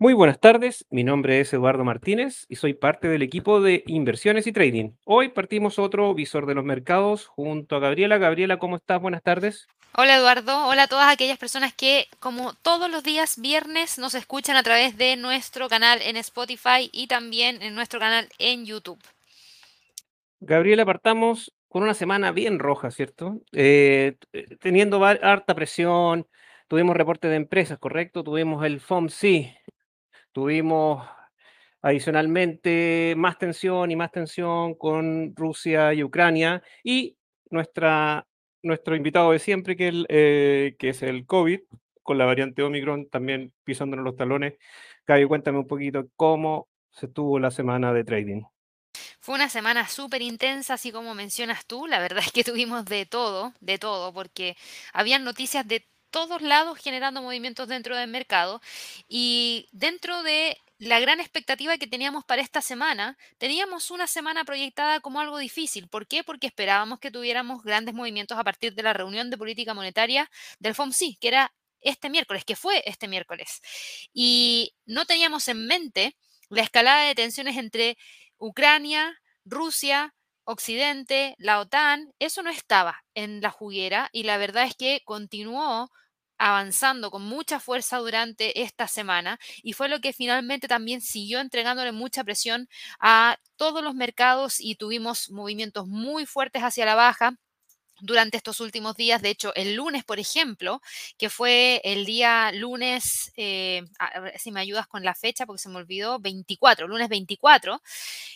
Muy buenas tardes, mi nombre es Eduardo Martínez y soy parte del equipo de inversiones y trading. Hoy partimos otro visor de los mercados junto a Gabriela. Gabriela, ¿cómo estás? Buenas tardes. Hola Eduardo, hola a todas aquellas personas que como todos los días viernes nos escuchan a través de nuestro canal en Spotify y también en nuestro canal en YouTube. Gabriela, partamos con una semana bien roja, ¿cierto? Eh, teniendo harta presión, tuvimos reporte de empresas, ¿correcto? Tuvimos el FOMC, Tuvimos adicionalmente más tensión y más tensión con Rusia y Ucrania y nuestra, nuestro invitado de siempre, que, el, eh, que es el COVID, con la variante Omicron también pisándonos los talones. Caio, cuéntame un poquito cómo se tuvo la semana de trading. Fue una semana súper intensa, así como mencionas tú. La verdad es que tuvimos de todo, de todo, porque habían noticias de todos lados generando movimientos dentro del mercado y dentro de la gran expectativa que teníamos para esta semana, teníamos una semana proyectada como algo difícil. ¿Por qué? Porque esperábamos que tuviéramos grandes movimientos a partir de la reunión de política monetaria del FOMC, que era este miércoles, que fue este miércoles. Y no teníamos en mente la escalada de tensiones entre Ucrania, Rusia, Occidente, la OTAN, eso no estaba en la juguera y la verdad es que continuó avanzando con mucha fuerza durante esta semana y fue lo que finalmente también siguió entregándole mucha presión a todos los mercados y tuvimos movimientos muy fuertes hacia la baja durante estos últimos días. De hecho, el lunes, por ejemplo, que fue el día lunes, eh, a ver si me ayudas con la fecha porque se me olvidó, 24, lunes 24.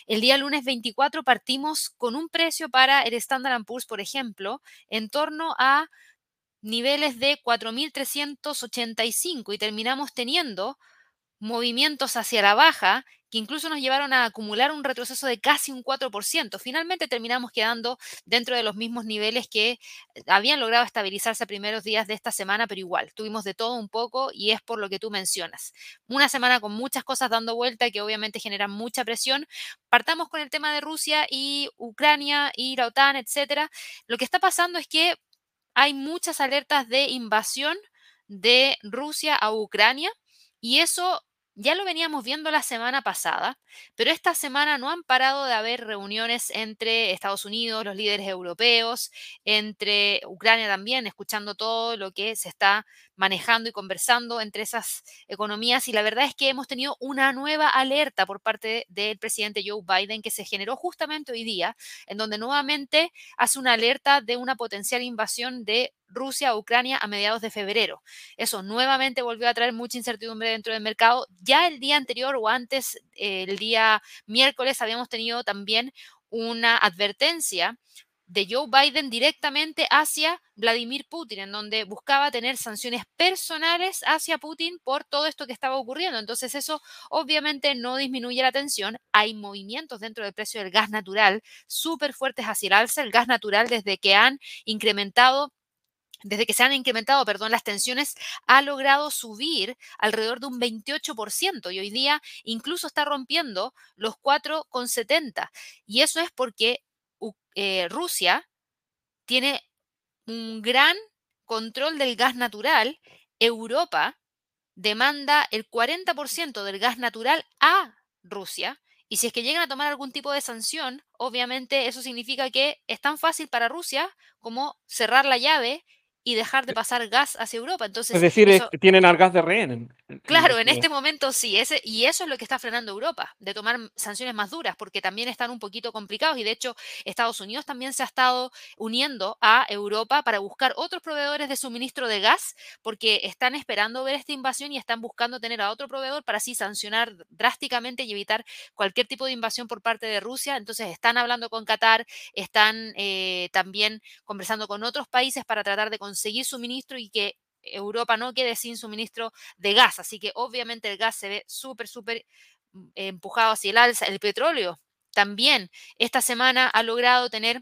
El día lunes 24 partimos con un precio para el Standard Poor's, por ejemplo, en torno a niveles de 4.385 y terminamos teniendo movimientos hacia la baja que incluso nos llevaron a acumular un retroceso de casi un 4%. Finalmente terminamos quedando dentro de los mismos niveles que eh, habían logrado estabilizarse a primeros días de esta semana, pero igual, tuvimos de todo un poco y es por lo que tú mencionas. Una semana con muchas cosas dando vuelta que obviamente generan mucha presión. Partamos con el tema de Rusia y Ucrania y la OTAN, etcétera. Lo que está pasando es que hay muchas alertas de invasión de Rusia a Ucrania y eso ya lo veníamos viendo la semana pasada, pero esta semana no han parado de haber reuniones entre Estados Unidos, los líderes europeos, entre Ucrania también, escuchando todo lo que se está manejando y conversando entre esas economías. Y la verdad es que hemos tenido una nueva alerta por parte del presidente Joe Biden que se generó justamente hoy día, en donde nuevamente hace una alerta de una potencial invasión de Rusia a Ucrania a mediados de febrero. Eso nuevamente volvió a traer mucha incertidumbre dentro del mercado. Ya el día anterior o antes, el día miércoles, habíamos tenido también una advertencia de Joe Biden directamente hacia Vladimir Putin, en donde buscaba tener sanciones personales hacia Putin por todo esto que estaba ocurriendo. Entonces eso obviamente no disminuye la tensión. Hay movimientos dentro del precio del gas natural súper fuertes hacia el alza. El gas natural desde que han incrementado desde que se han incrementado, perdón, las tensiones, ha logrado subir alrededor de un 28% y hoy día incluso está rompiendo los 4,70. Y eso es porque eh, Rusia tiene un gran control del gas natural. Europa demanda el 40% del gas natural a Rusia. Y si es que llegan a tomar algún tipo de sanción, obviamente eso significa que es tan fácil para Rusia como cerrar la llave y dejar de pasar gas hacia Europa. Entonces, es decir, tienen al gas de rehén. claro, en este momento sí, ese, y eso es lo que está frenando Europa, de tomar sanciones más duras, porque también están un poquito complicados y de hecho Estados Unidos también se ha estado uniendo a Europa para buscar otros proveedores de suministro de gas, porque están esperando ver esta invasión y están buscando tener a otro proveedor para así sancionar drásticamente y evitar cualquier tipo de invasión por parte de Rusia. Entonces están hablando con Qatar, están eh, también conversando con otros países para tratar de conseguir conseguir suministro y que Europa no quede sin suministro de gas. Así que obviamente el gas se ve súper, súper mm, empujado hacia el alza. El petróleo también esta semana ha logrado tener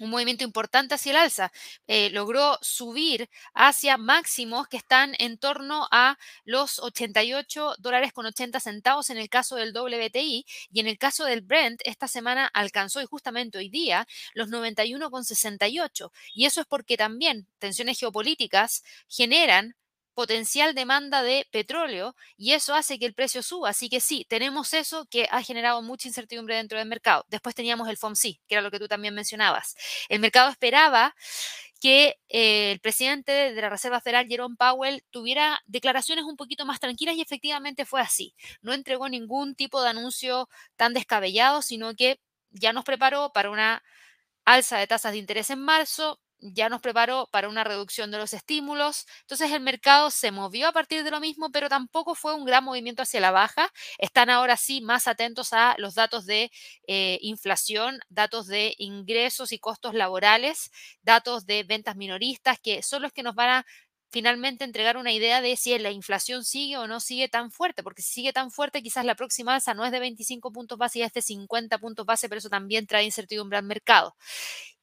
un movimiento importante hacia el alza. Eh, logró subir hacia máximos que están en torno a los 88 dólares con 80 centavos en el caso del WTI y en el caso del Brent esta semana alcanzó y justamente hoy día los 91 con 68 y eso es porque también tensiones geopolíticas generan potencial demanda de petróleo y eso hace que el precio suba. Así que sí, tenemos eso que ha generado mucha incertidumbre dentro del mercado. Después teníamos el FOMC, que era lo que tú también mencionabas. El mercado esperaba que eh, el presidente de la Reserva Federal, Jerome Powell, tuviera declaraciones un poquito más tranquilas y efectivamente fue así. No entregó ningún tipo de anuncio tan descabellado, sino que ya nos preparó para una alza de tasas de interés en marzo, ya nos preparó para una reducción de los estímulos. Entonces el mercado se movió a partir de lo mismo, pero tampoco fue un gran movimiento hacia la baja. Están ahora sí más atentos a los datos de eh, inflación, datos de ingresos y costos laborales, datos de ventas minoristas, que son los que nos van a finalmente entregar una idea de si la inflación sigue o no sigue tan fuerte, porque si sigue tan fuerte, quizás la próxima alza no es de 25 puntos base y es de 50 puntos base, pero eso también trae incertidumbre al mercado.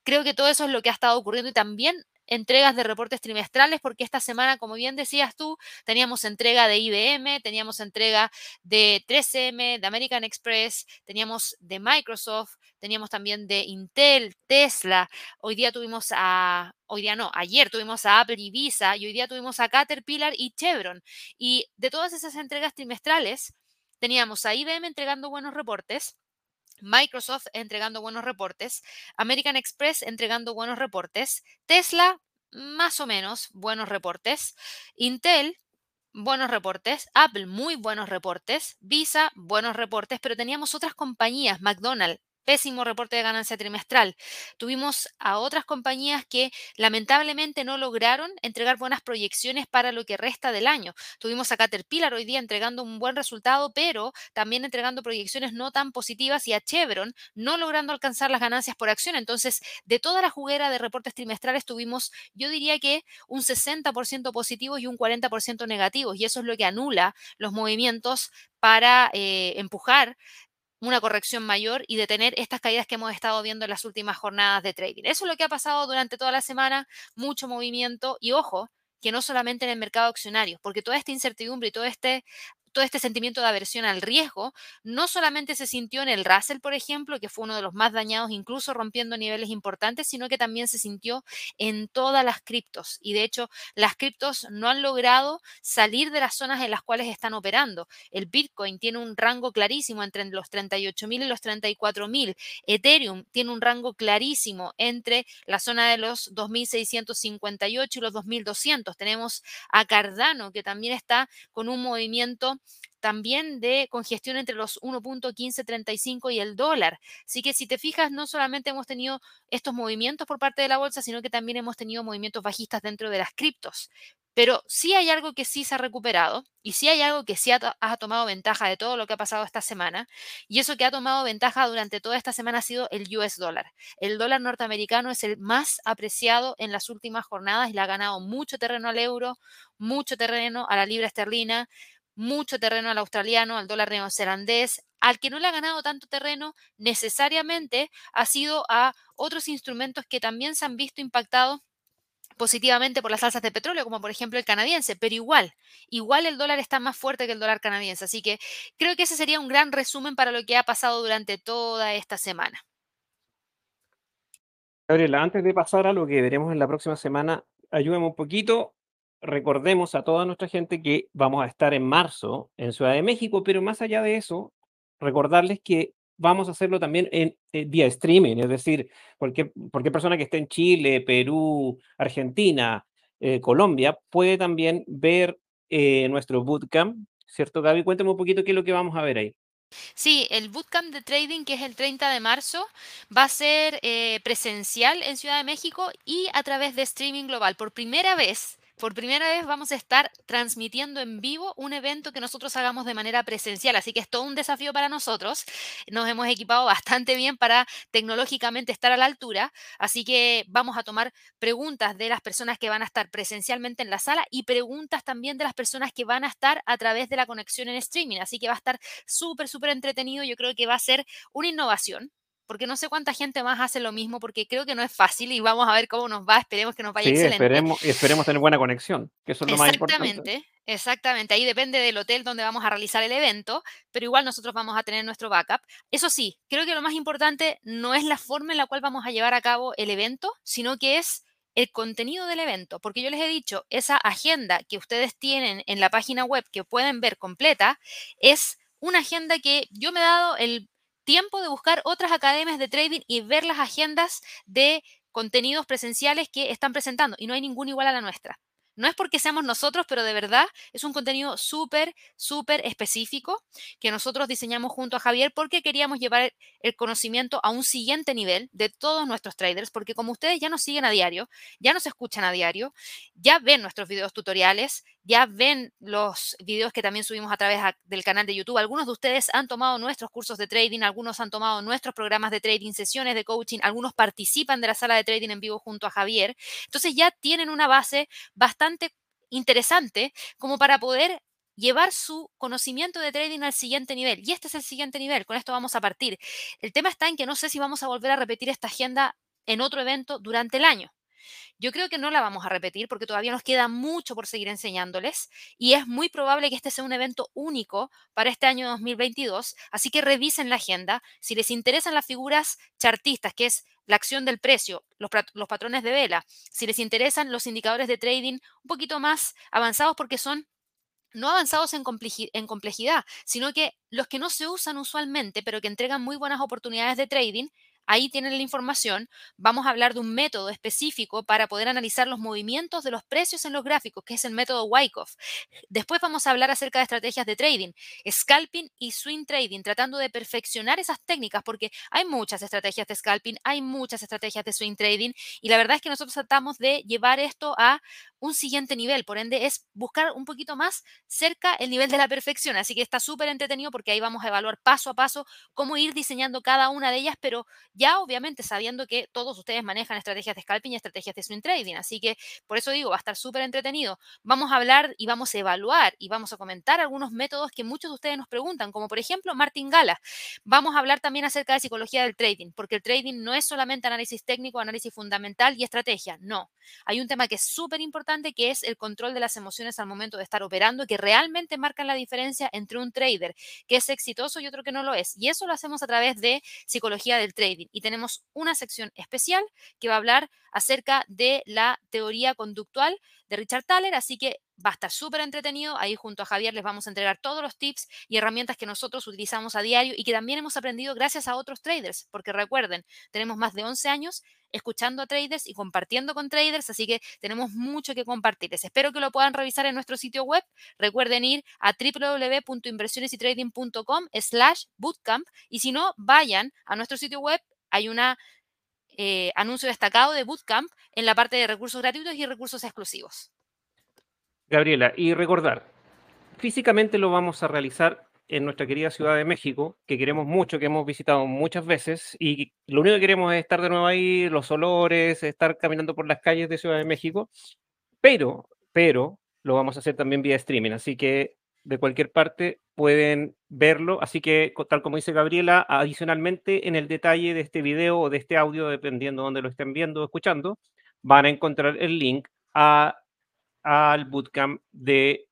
Creo que todo eso es lo que ha estado ocurriendo y también entregas de reportes trimestrales, porque esta semana, como bien decías tú, teníamos entrega de IBM, teníamos entrega de 3M, de American Express, teníamos de Microsoft, teníamos también de Intel, Tesla, hoy día tuvimos a, hoy día no, ayer tuvimos a Apple y Visa, y hoy día tuvimos a Caterpillar y Chevron. Y de todas esas entregas trimestrales, teníamos a IBM entregando buenos reportes, Microsoft entregando buenos reportes, American Express entregando buenos reportes, Tesla más o menos buenos reportes, Intel buenos reportes, Apple muy buenos reportes, Visa buenos reportes, pero teníamos otras compañías, McDonald's, pésimo reporte de ganancia trimestral. Tuvimos a otras compañías que lamentablemente no lograron entregar buenas proyecciones para lo que resta del año. Tuvimos a Caterpillar hoy día entregando un buen resultado, pero también entregando proyecciones no tan positivas y a Chevron no logrando alcanzar las ganancias por acción. Entonces, de toda la juguera de reportes trimestrales tuvimos, yo diría que un 60% positivos y un 40% negativos, y eso es lo que anula los movimientos para eh, empujar una corrección mayor y detener estas caídas que hemos estado viendo en las últimas jornadas de trading. Eso es lo que ha pasado durante toda la semana, mucho movimiento y ojo, que no solamente en el mercado accionario, porque toda esta incertidumbre y todo este todo este sentimiento de aversión al riesgo no solamente se sintió en el Russell, por ejemplo, que fue uno de los más dañados, incluso rompiendo niveles importantes, sino que también se sintió en todas las criptos. Y de hecho, las criptos no han logrado salir de las zonas en las cuales están operando. El Bitcoin tiene un rango clarísimo entre los 38.000 y los 34.000. Ethereum tiene un rango clarísimo entre la zona de los 2.658 y los 2.200. Tenemos a Cardano, que también está con un movimiento también de congestión entre los 1.1535 y el dólar. Así que si te fijas, no solamente hemos tenido estos movimientos por parte de la bolsa, sino que también hemos tenido movimientos bajistas dentro de las criptos. Pero sí hay algo que sí se ha recuperado y sí hay algo que sí ha, ha, tomado ventaja de todo lo que ha pasado esta semana. Y eso que ha tomado ventaja durante toda esta semana ha sido el US dólar. El dólar norteamericano es el más apreciado en las últimas jornadas y le ha ganado mucho terreno al euro, mucho terreno a la libra esterlina, mucho terreno al australiano, al dólar neozelandés. Al que no le ha ganado tanto terreno necesariamente ha sido a otros instrumentos que también se han visto impactados positivamente por las alzas de petróleo, como por ejemplo el canadiense, pero igual, igual el dólar está más fuerte que el dólar canadiense. Así que creo que ese sería un gran resumen para lo que ha pasado durante toda esta semana. Gabriela, antes de pasar a lo que veremos en la próxima semana, ayúdame un poquito recordemos a toda nuestra gente que vamos a estar en marzo en Ciudad de México, pero más allá de eso, recordarles que vamos a hacerlo también en, eh, vía streaming, es decir, cualquier, cualquier persona que esté en Chile, Perú, Argentina, eh, Colombia, puede también ver eh, nuestro bootcamp, ¿cierto, Gaby? Cuéntame un poquito qué es lo que vamos a ver ahí. Sí, el bootcamp de trading, que es el 30 de marzo, va a ser presencial en Ciudad de México y a través de streaming global. Por primera vez, por primera vez vamos a estar transmitiendo en vivo un evento que nosotros hagamos de manera presencial, así que es todo un desafío para nosotros. Nos hemos equipado bastante bien para tecnológicamente estar a la altura, así que vamos a tomar preguntas de las personas que van a estar presencialmente en la sala y preguntas también de las personas que van a estar a través de la conexión en streaming, así que va a estar súper, súper entretenido. Yo creo que va a ser una innovación porque no sé cuánta gente más hace lo mismo, porque creo que no es fácil y vamos a ver cómo nos va, esperemos que nos vaya sí, excelente. Esperemos, esperemos tener buena conexión, que eso es lo más importante. Exactamente, exactamente, ahí depende del hotel donde vamos a realizar el evento, pero igual nosotros vamos a tener nuestro backup. Eso sí, creo que lo más importante no es la forma en la cual vamos a llevar a cabo el evento, sino que es el contenido del evento, porque yo les he dicho, esa agenda que ustedes tienen en la página web que pueden ver completa, es una agenda que yo me he dado el tiempo de buscar otras academias de trading y ver las agendas de contenidos presenciales que están presentando y no hay ninguna igual a la nuestra. No es porque seamos nosotros, pero de verdad es un contenido súper, súper específico que nosotros diseñamos junto a Javier porque queríamos llevar el conocimiento a un siguiente nivel de todos nuestros traders, porque como ustedes ya nos siguen a diario, ya nos escuchan a diario, ya ven nuestros videos tutoriales, ya ven los videos que también subimos a través del canal de YouTube. Algunos de ustedes han tomado nuestros cursos de trading, algunos han tomado nuestros programas de trading, sesiones de coaching, algunos participan de la sala de trading en vivo junto a Javier. Entonces ya tienen una base bastante interesante como para poder llevar su conocimiento de trading al siguiente nivel. Y este es el siguiente nivel, con esto vamos a partir. El tema está en que no sé si vamos a volver a repetir esta agenda en otro evento durante el año. Yo creo que no la vamos a repetir porque todavía nos queda mucho por seguir enseñándoles y es muy probable que este sea un evento único para este año 2022, así que revisen la agenda. Si les interesan las figuras chartistas, que es la acción del precio, los, los patrones de vela, si les interesan los indicadores de trading un poquito más avanzados porque son no avanzados en, en, complejidad, sino que los que no se usan usualmente, pero que entregan muy buenas oportunidades de trading, Ahí tienen la información. Vamos a hablar de un método específico para poder analizar los movimientos de los precios en los gráficos, que es el método Wyckoff. Después vamos a hablar acerca de estrategias de trading, scalping y swing trading, tratando de perfeccionar esas técnicas, porque hay muchas estrategias de scalping, hay muchas estrategias de swing trading, y la verdad es que nosotros tratamos de llevar esto a un siguiente nivel, por ende es buscar un poquito más cerca el nivel de la perfección, así que está súper entretenido porque ahí vamos a evaluar paso a paso cómo ir diseñando cada una de ellas, pero ya obviamente sabiendo que todos ustedes manejan estrategias de scalping y estrategias de swing trading, así que por eso digo, va a estar súper entretenido. Vamos a hablar y vamos a evaluar y vamos a comentar algunos métodos que muchos de ustedes nos preguntan, como por ejemplo Martin Gala. Vamos a hablar también acerca de psicología del trading, porque el trading no es solamente análisis técnico, análisis fundamental y estrategia, no. Hay un tema que es súper importante que es el control de las emociones al momento de estar operando, que realmente marcan la diferencia entre un trader que es exitoso y otro que no lo es. Y eso lo hacemos a través de psicología del trading. Y tenemos una sección especial que va a hablar acerca de la teoría conductual de Richard Thaler, así que va a estar súper entretenido. Ahí junto a Javier les vamos a entregar todos los tips y herramientas que nosotros utilizamos a diario y que también hemos aprendido gracias a otros traders, porque recuerden, tenemos más de 11 años escuchando a traders y compartiendo con traders, así que tenemos mucho que compartirles. Espero que lo puedan revisar en nuestro sitio web. Recuerden ir a www.inversionesytrading.com slash bootcamp y si no, vayan a nuestro sitio web. Hay un eh, anuncio destacado de Bootcamp en la parte de recursos gratuitos y recursos exclusivos. Gabriela, y recordar, físicamente lo vamos a realizar en nuestra querida Ciudad de México, que queremos mucho, que hemos visitado muchas veces, y lo único que queremos es estar de nuevo ahí, los olores, estar caminando por las calles de Ciudad de México, pero, pero, lo vamos a hacer también vía streaming, así que de cualquier parte pueden verlo, así que tal como dice Gabriela, adicionalmente en el detalle de este video o de este audio, dependiendo de dónde lo estén viendo o escuchando, van a encontrar el link a al bootcamp de,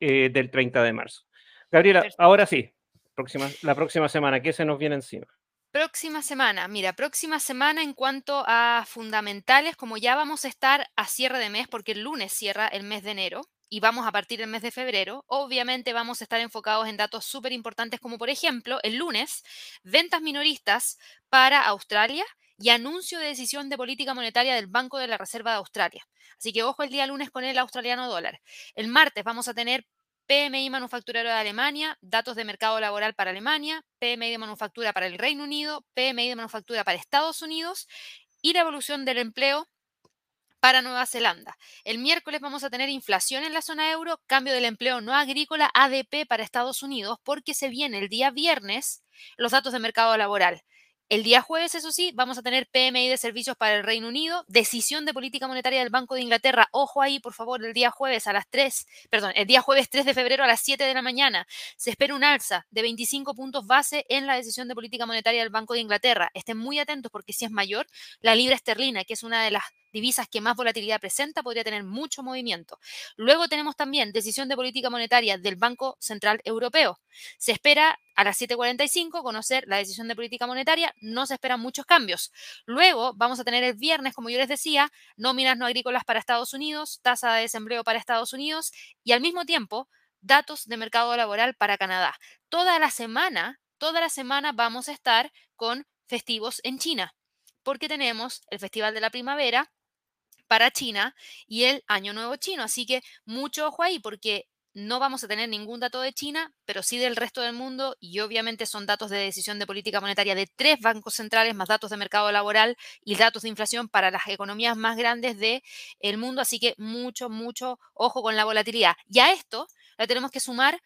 eh, del 30 de marzo. Gabriela, ahora sí, próxima, la próxima semana, ¿qué se nos viene encima? Próxima semana, mira, próxima semana en cuanto a fundamentales, como ya vamos a estar a cierre de mes, porque el lunes cierra el mes de enero y vamos a partir del mes de febrero, obviamente vamos a estar enfocados en datos súper importantes como por ejemplo el lunes, ventas minoristas para Australia y anuncio de decisión de política monetaria del Banco de la Reserva de Australia. Así que ojo el día lunes con el australiano dólar. El martes vamos a tener PMI manufacturero de Alemania, datos de mercado laboral para Alemania, PMI de manufactura para el Reino Unido, PMI de manufactura para Estados Unidos y la evolución del empleo para Nueva Zelanda. El miércoles vamos a tener inflación en la zona euro, cambio del empleo no agrícola ADP para Estados Unidos, porque se viene el día viernes los datos de mercado laboral. El día jueves, eso sí, vamos a tener PMI de servicios para el Reino Unido, decisión de política monetaria del Banco de Inglaterra. Ojo ahí, por favor, el día jueves a las 3, perdón, el día jueves 3 de febrero a las 7 de la mañana. Se espera un alza de 25 puntos base en la decisión de política monetaria del Banco de Inglaterra. Estén muy atentos porque si es mayor, la libra esterlina, que es una de las divisas que más volatilidad presenta, podría tener mucho movimiento. Luego tenemos también decisión de política monetaria del Banco Central Europeo. Se espera a las 7.45 conocer la decisión de política monetaria, no se esperan muchos cambios. Luego vamos a tener el viernes, como yo les decía, nóminas no agrícolas para Estados Unidos, tasa de desempleo para Estados Unidos y al mismo tiempo datos de mercado laboral para Canadá. Toda la semana, toda la semana vamos a estar con festivos en China, porque tenemos el Festival de la Primavera para China y el Año Nuevo Chino. Así que mucho ojo ahí, porque no vamos a tener ningún dato de China, pero sí del resto del mundo y obviamente son datos de decisión de política monetaria de tres bancos centrales más datos de mercado laboral y datos de inflación para las economías más grandes del el mundo, así que mucho, mucho ojo con la volatilidad. Y a esto le tenemos que sumar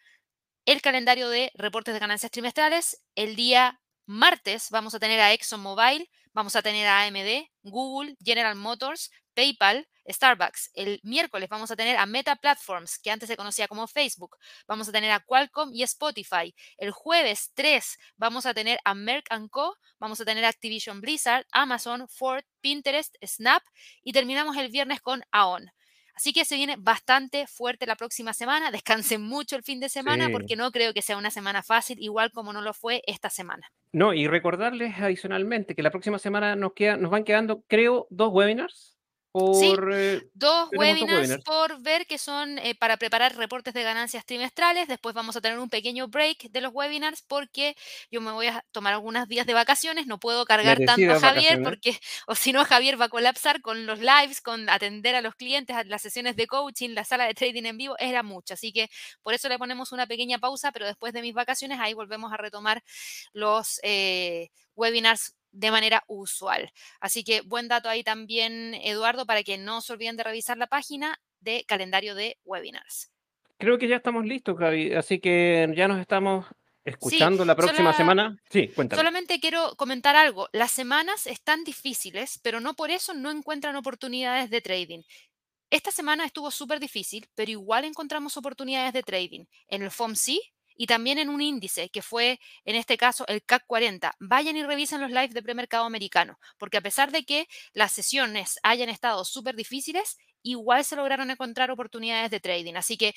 el calendario de reportes de ganancias trimestrales. El día martes vamos a tener a ExxonMobil, vamos a tener a AMD, Google, General Motors, PayPal, Starbucks. El miércoles vamos a tener a Meta Platforms, que antes se conocía como Facebook. Vamos a tener a Qualcomm y Spotify. El jueves 3 vamos a tener a Merck Co. Vamos a tener a Activision Blizzard, Amazon, Ford, Pinterest, Snap. Y terminamos el viernes con AON. Así que se viene bastante fuerte la próxima semana. Descansen mucho el fin de semana porque no creo que sea una semana fácil, igual como no lo fue esta semana. No, y recordarles adicionalmente que la próxima semana nos, queda, nos van quedando, creo, dos webinars por, eh, dos, webinars por ver que son eh, para preparar reportes de ganancias trimestrales. Después vamos a tener un pequeño break de los webinars porque yo me voy a tomar algunos días de vacaciones. No puedo cargar tanto a Javier porque, o si no, Javier va a colapsar con los lives, con atender a los clientes, a las sesiones de coaching, la sala de trading en vivo. Era mucho. Así que por eso le ponemos una pequeña pausa, pero después de mis vacaciones ahí volvemos a retomar los eh, webinars de manera usual. Así que buen dato ahí también, Eduardo, para que no se olviden de revisar la página de calendario de webinars. Creo que ya estamos listos, Gaby, así que ya nos estamos escuchando la próxima semana. Sí, cuéntame. Solamente quiero comentar algo. Las semanas están difíciles, pero no por eso no encuentran oportunidades de trading. Esta semana estuvo súper difícil, pero igual encontramos oportunidades de trading. En el FOMC y también en un índice que fue, en este caso, el CAC 40. Vayan y revisen los lives de premercado americano, porque a pesar de que las sesiones hayan estado súper difíciles, igual se lograron encontrar oportunidades de trading. Así que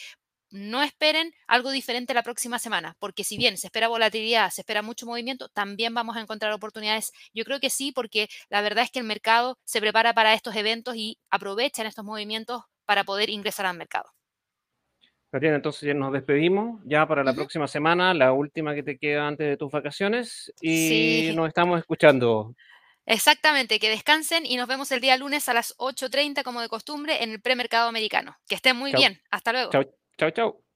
no esperen algo diferente la próxima semana, porque si bien se espera volatilidad, se espera mucho movimiento, también vamos a encontrar oportunidades. Yo creo que sí, porque la verdad es que el mercado se prepara para estos eventos y aprovechan estos movimientos para poder ingresar al mercado. Tatiana, entonces ya nos despedimos ya para la próxima semana, la última que te queda antes de tus vacaciones y nos estamos escuchando. Exactamente, que descansen y nos vemos el día lunes a las 8.30 como de costumbre en el premercado americano. Que estén muy bien. Hasta luego. Chao, chao.